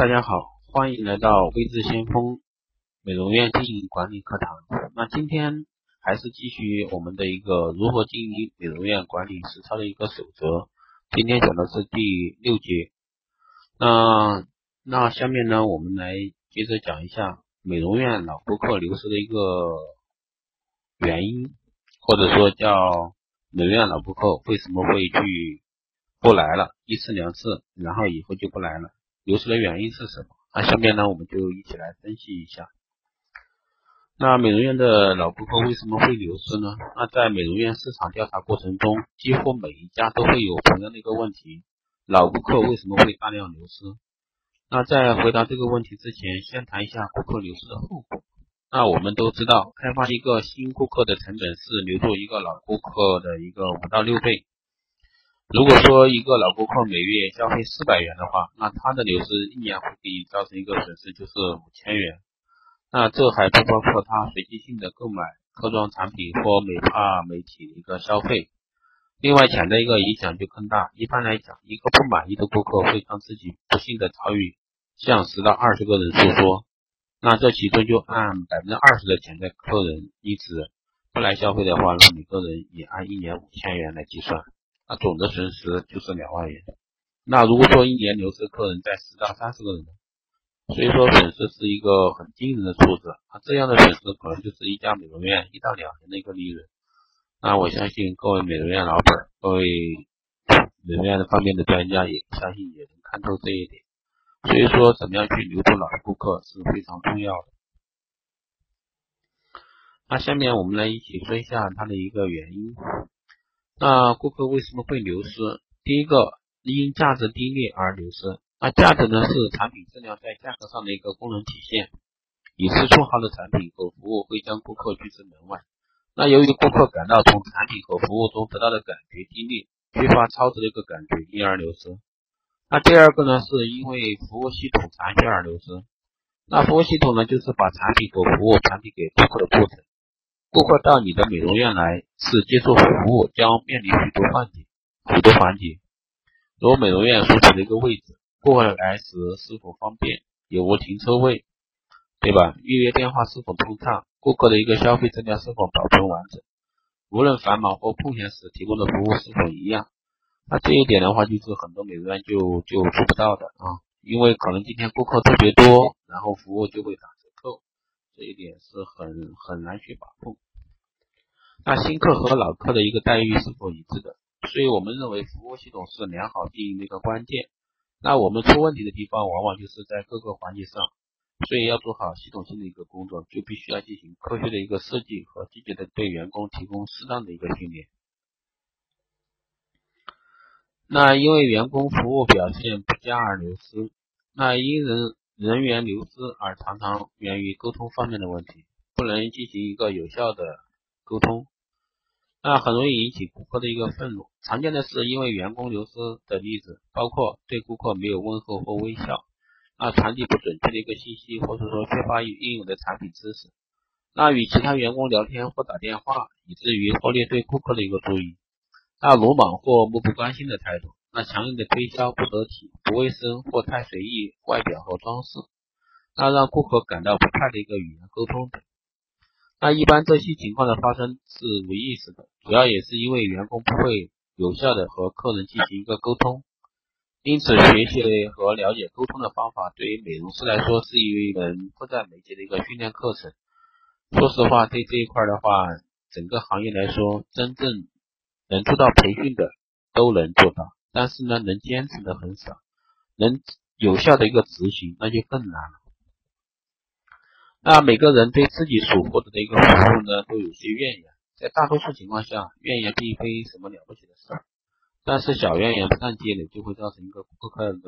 大家好，欢迎来到微智先锋美容院经营管理课堂。那今天还是继续我们的一个如何经营美容院管理实操的一个守则。今天讲的是第六节。那那下面呢，我们来接着讲一下美容院老顾客流失的一个原因，或者说叫美容院老顾客为什么会去不来了，一次两次，然后以后就不来了。流失的原因是什么？那下面呢，我们就一起来分析一下。那美容院的老顾客为什么会流失呢？那在美容院市场调查过程中，几乎每一家都会有同样的一个问题：老顾客为什么会大量流失？那在回答这个问题之前，先谈一下顾客流失的后果。那我们都知道，开发一个新顾客的成本是留住一个老顾客的一个五到六倍。如果说一个老顾客每月消费四百元的话，那他的流失一年会给你造成一个损失，就是五千元。那这还不包括他随机性的购买科妆产品或美发美体的一个消费。另外，潜在一个影响就更大。一般来讲，一个不满意的顾客会将自己不幸的遭遇向十到二十个人诉说，那这其中就按百分之二十的潜在客人因此不来消费的话，那每个人也按一年五千元来计算。那总的损失就是两万元。那如果说一年流失客人在十到三十个人，所以说损失是一个很惊人的数字。那，这样的损失可能就是一家美容院一到两年的一个利润。那我相信各位美容院老板，各位美容院的方面的专家也相信也能看透这一点。所以说，怎么样去留住老顾客是非常重要的。那下面我们来一起说一下它的一个原因。那顾客为什么会流失？第一个，因价值低劣而流失。那价值呢，是产品质量在价格上的一个功能体现。以次充好的产品和服务会将顾客拒之门外。那由于顾客感到从产品和服务中得到的感觉低劣，缺乏超值的一个感觉，因而流失。那第二个呢，是因为服务系统残缺而流失。那服务系统呢，就是把产品和服务传递给顾客的过程。顾客到你的美容院来是接受服务，将面临许多环节，许多环节，如美容院所处的一个位置，顾客来时是否方便，有无停车位，对吧？预约电话是否通畅？顾客的一个消费资料是否保存完整？无论繁忙或空闲时提供的服务是否一样？那这一点的话，就是很多美容院就就做不到的啊，因为可能今天顾客特别多，然后服务就会打。这一点是很很难去把控。那新客和老客的一个待遇是否一致的？所以我们认为服务系统是良好经营的一个关键。那我们出问题的地方往往就是在各个环节上，所以要做好系统性的一个工作，就必须要进行科学的一个设计和积极的对员工提供适当的一个训练。那因为员工服务表现不佳而流失，那因人。人员流失而常常源于沟通方面的问题，不能进行一个有效的沟通，那很容易引起顾客的一个愤怒。常见的是因为员工流失的例子，包括对顾客没有问候或微笑，那传递不准确的一个信息，或者说缺乏应有的产品知识，那与其他员工聊天或打电话，以至于忽略对顾客的一个注意，那鲁莽或漠不关心的态度。那强硬的推销不得体、不卫生或太随意外表和装饰，那让顾客感到不快的一个语言沟通。那一般这些情况的发生是无意识的，主要也是因为员工不会有效的和客人进行一个沟通。因此，学习和了解沟通的方法对于美容师来说是一门迫在眉睫的一个训练课程。说实话，对这一块的话，整个行业来说，真正能做到培训的都能做到。但是呢，能坚持的很少，能有效的一个执行那就更难了。那每个人对自己所获得的一个服务呢，都有些怨言。在大多数情况下，怨言并非什么了不起的事儿，但是小怨言不断积累，就会造成一个顾客的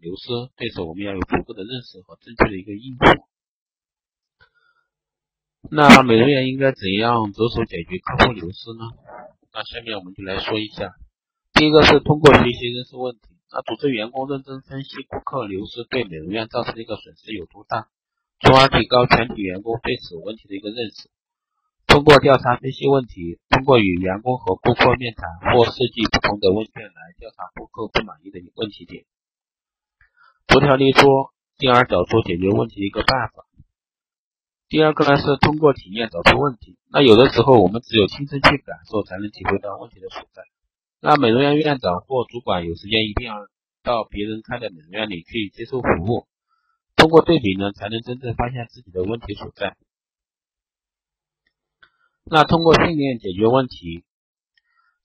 流失。对此，我们要有足够的认识和正确的一个应付。那美容院应该怎样着手解决客户流失呢？那下面我们就来说一下。第一个是通过学习认识问题，那组织员工认真分析顾客流失对美容院造成的一个损失有多大，从而提高全体员工对此问题的一个认识。通过调查分析问题，通过与员工和顾客面谈或设计不同的问卷来调查顾客不满意的问题点。逐条列出进而找出解决问题的一个办法。第二个呢是通过体验找出问题。那有的时候我们只有亲身去感受，才能体会到问题的所在。那美容院院长或主管有时间一定要到别人开的美容院里去接受服务，通过对比呢，才能真正发现自己的问题所在。那通过训练解决问题。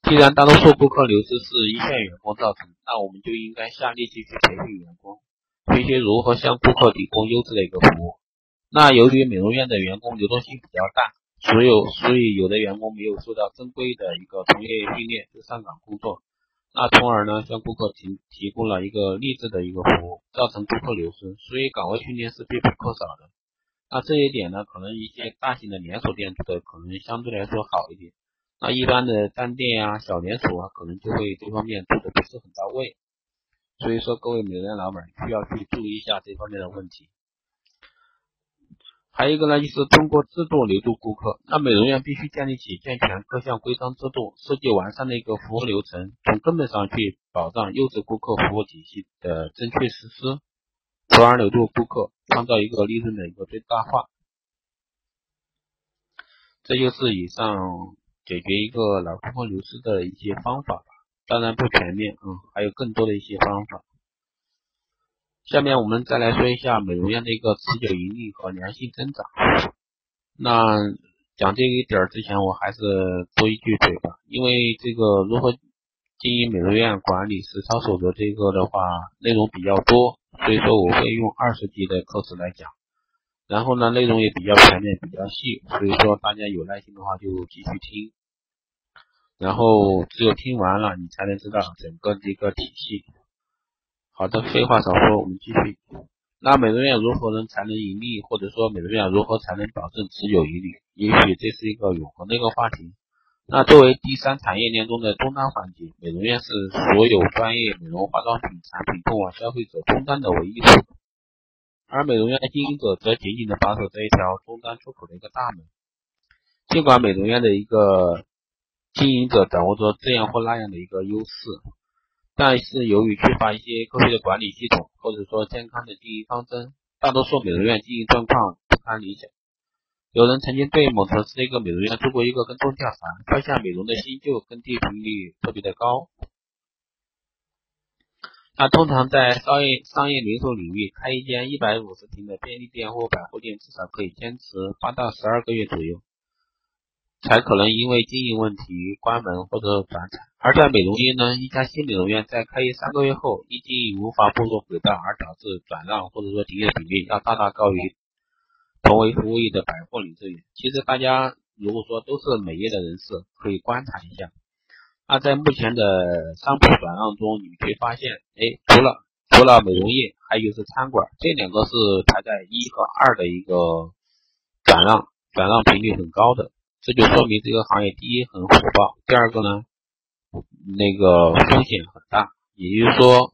既然大多数顾客流失是一线员工造成，那我们就应该下力气去培训员工，学习如何向顾客提供优质的一个服务。那由于美容院的员工流动性比较大，所有所以有的员工没有受到正规的一个从业训练就上岗工作，那从而呢向顾客提提供了一个劣质的一个服务，造成顾客流失。所以岗位训练是必不可少的。那这一点呢，可能一些大型的连锁店做的可能相对来说好一点。那一般的单店啊、小连锁啊，可能就会这方面做的不是很到位，所以说各位美容院老板需要去注意一下这方面的问题。还有一个呢，就是通过制度留住顾客。那美容院必须建立起健全各项规章制度，设计完善的一个服务流程，从根本上去保障优质顾客服务体系的正确实施，从而留住顾客，创造一个利润的一个最大化。这就是以上。解决一个老顾客流失的一些方法吧，当然不全面，嗯，还有更多的一些方法。下面我们再来说一下美容院的一个持久盈利和良性增长。那讲这一点之前，我还是多一句嘴吧，因为这个如何经营美容院管理实操守则这个的话，内容比较多，所以说我会用二十集的课时来讲。然后呢，内容也比较全面，比较细，所以说大家有耐心的话就继续听。然后只有听完了，你才能知道整个这个体系。好的，废话少说，我们继续。那美容院如何能才能盈利，或者说美容院如何才能保证持久盈利？也许这是一个永恒的一个话题。那作为第三产业链中的终端环节，美容院是所有专业美容化妆品产品通往消费者终端的唯一出口。而美容院经营者则紧紧的把守这一条终端出口的一个大门。尽管美容院的一个经营者掌握着这样或那样的一个优势，但是由于缺乏一些科学的管理系统，或者说健康的经营方针，大多数美容院经营状况不堪理想。有人曾经对某城市的一个美容院做过一个跟踪调查，发现美容的新旧更替频率特别的高。那通常在商业商业零售领域，开一间一百五十平的便利店或百货店，至少可以坚持八到十二个月左右，才可能因为经营问题关门或者转产。而在美容业呢，一家新美容院在开业三个月后，因经营无法步入轨道而导致转让或者说停业的比例，要大大高于同为服务业的百货零售业。其实大家如果说都是美业的人士，可以观察一下。那在目前的商铺转让中，你会发现，哎，除了除了美容业，还有是餐馆，这两个是排在一和二的一个转让转让频率很高的，这就说明这个行业第一很火爆，第二个呢，那个风险很大，也就是说，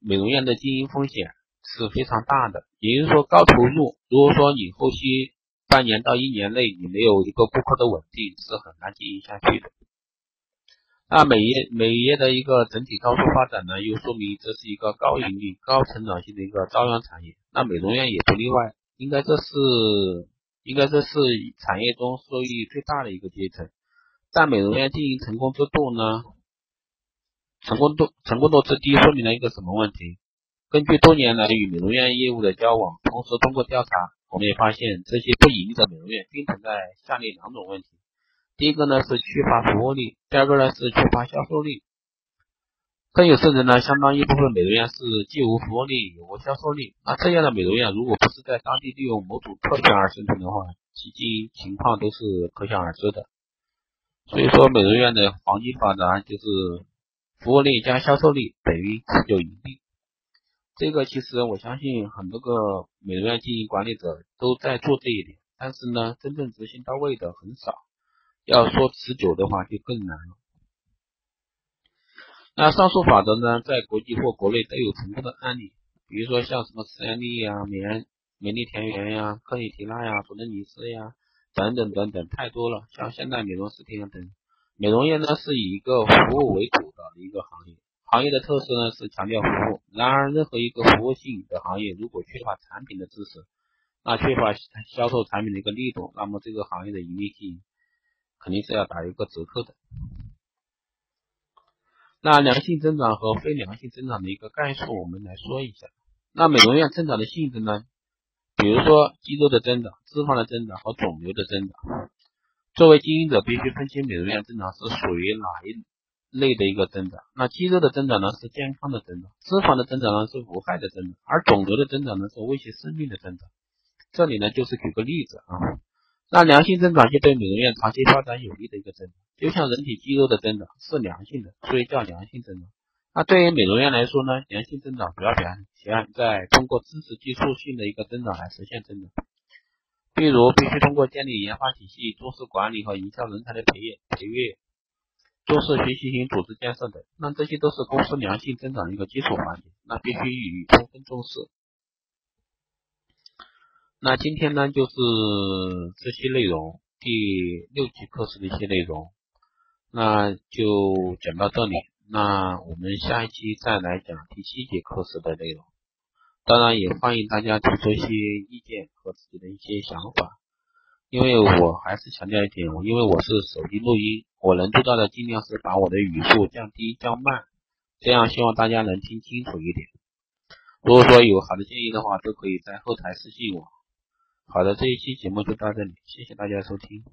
美容院的经营风险是非常大的，也就是说高投入，如果说你后期半年到一年内你没有一个顾客的稳定，是很难经营下去的。那美业美业的一个整体高速发展呢，又说明这是一个高盈利、高成长性的一个朝阳产业。那美容院也不例外，应该这是应该说是产业中收益最大的一个阶层。在美容院经营成功之度呢，成功度成功度之低，说明了一个什么问题？根据多年来与美容院业务的交往，同时通过调查，我们也发现这些不盈利的美容院均存在下列两种问题。第一个呢是缺乏服务力，第二个呢是缺乏销售力。更有甚者呢，相当一部分美容院是既无服务力也无销售力。那这样的美容院，如果不是在当地利用某种特权而生存的话，其经营情况都是可想而知的。所以说，美容院的黄金法则就是服务力加销售力等于持久盈利。这个其实我相信很多个美容院经营管理者都在做这一点，但是呢，真正执行到位的很少。要说持久的话就更难了。那上述法则呢，在国际或国内都有成功的案例，比如说像什么斯安利呀、美美丽田园呀、克里缇娜呀、佐登尼斯呀等等等等，太多了。像现代美容视频等，美容业呢是以一个服务为主的一个行业，行业的特色呢是强调服务。然而，任何一个服务性的行业，如果缺乏产品的知识，那缺乏销售产品的一个力度，那么这个行业的盈利性肯定是要打一个折扣的。那良性增长和非良性增长的一个概述，我们来说一下。那美容院增长的性质呢？比如说肌肉的增长、脂肪的增长和肿瘤的增长。作为经营者，必须分清美容院增长是属于哪一类的一个增长。那肌肉的增长呢，是健康的增长；脂肪的增长呢，是无害的增长；而肿瘤的增长呢，是威胁生命的增长。这里呢，就是举个例子啊。那良性增长就对美容院长期发展有利的一个增长，就像人体肌肉的增长是良性的，所以叫良性增长。那对于美容院来说呢，良性增长主要表现在通过知识技术性的一个增长来实现增长，比如必须通过建立研发体系、做事管理和营销人才的培育、培育、做事学习型组织建设等，那这些都是公司良性增长的一个基础环节，那必须予以充分重视。那今天呢，就是这些内容，第六节课时的一些内容，那就讲到这里。那我们下一期再来讲第七节课时的内容。当然，也欢迎大家提出一些意见和自己的一些想法。因为我还是强调一点，因为我是手机录音，我能做到的尽量是把我的语速降低、降慢，这样希望大家能听清楚一点。如果说有好的建议的话，都可以在后台私信我。好的，这一期节目就到这里，谢谢大家收听。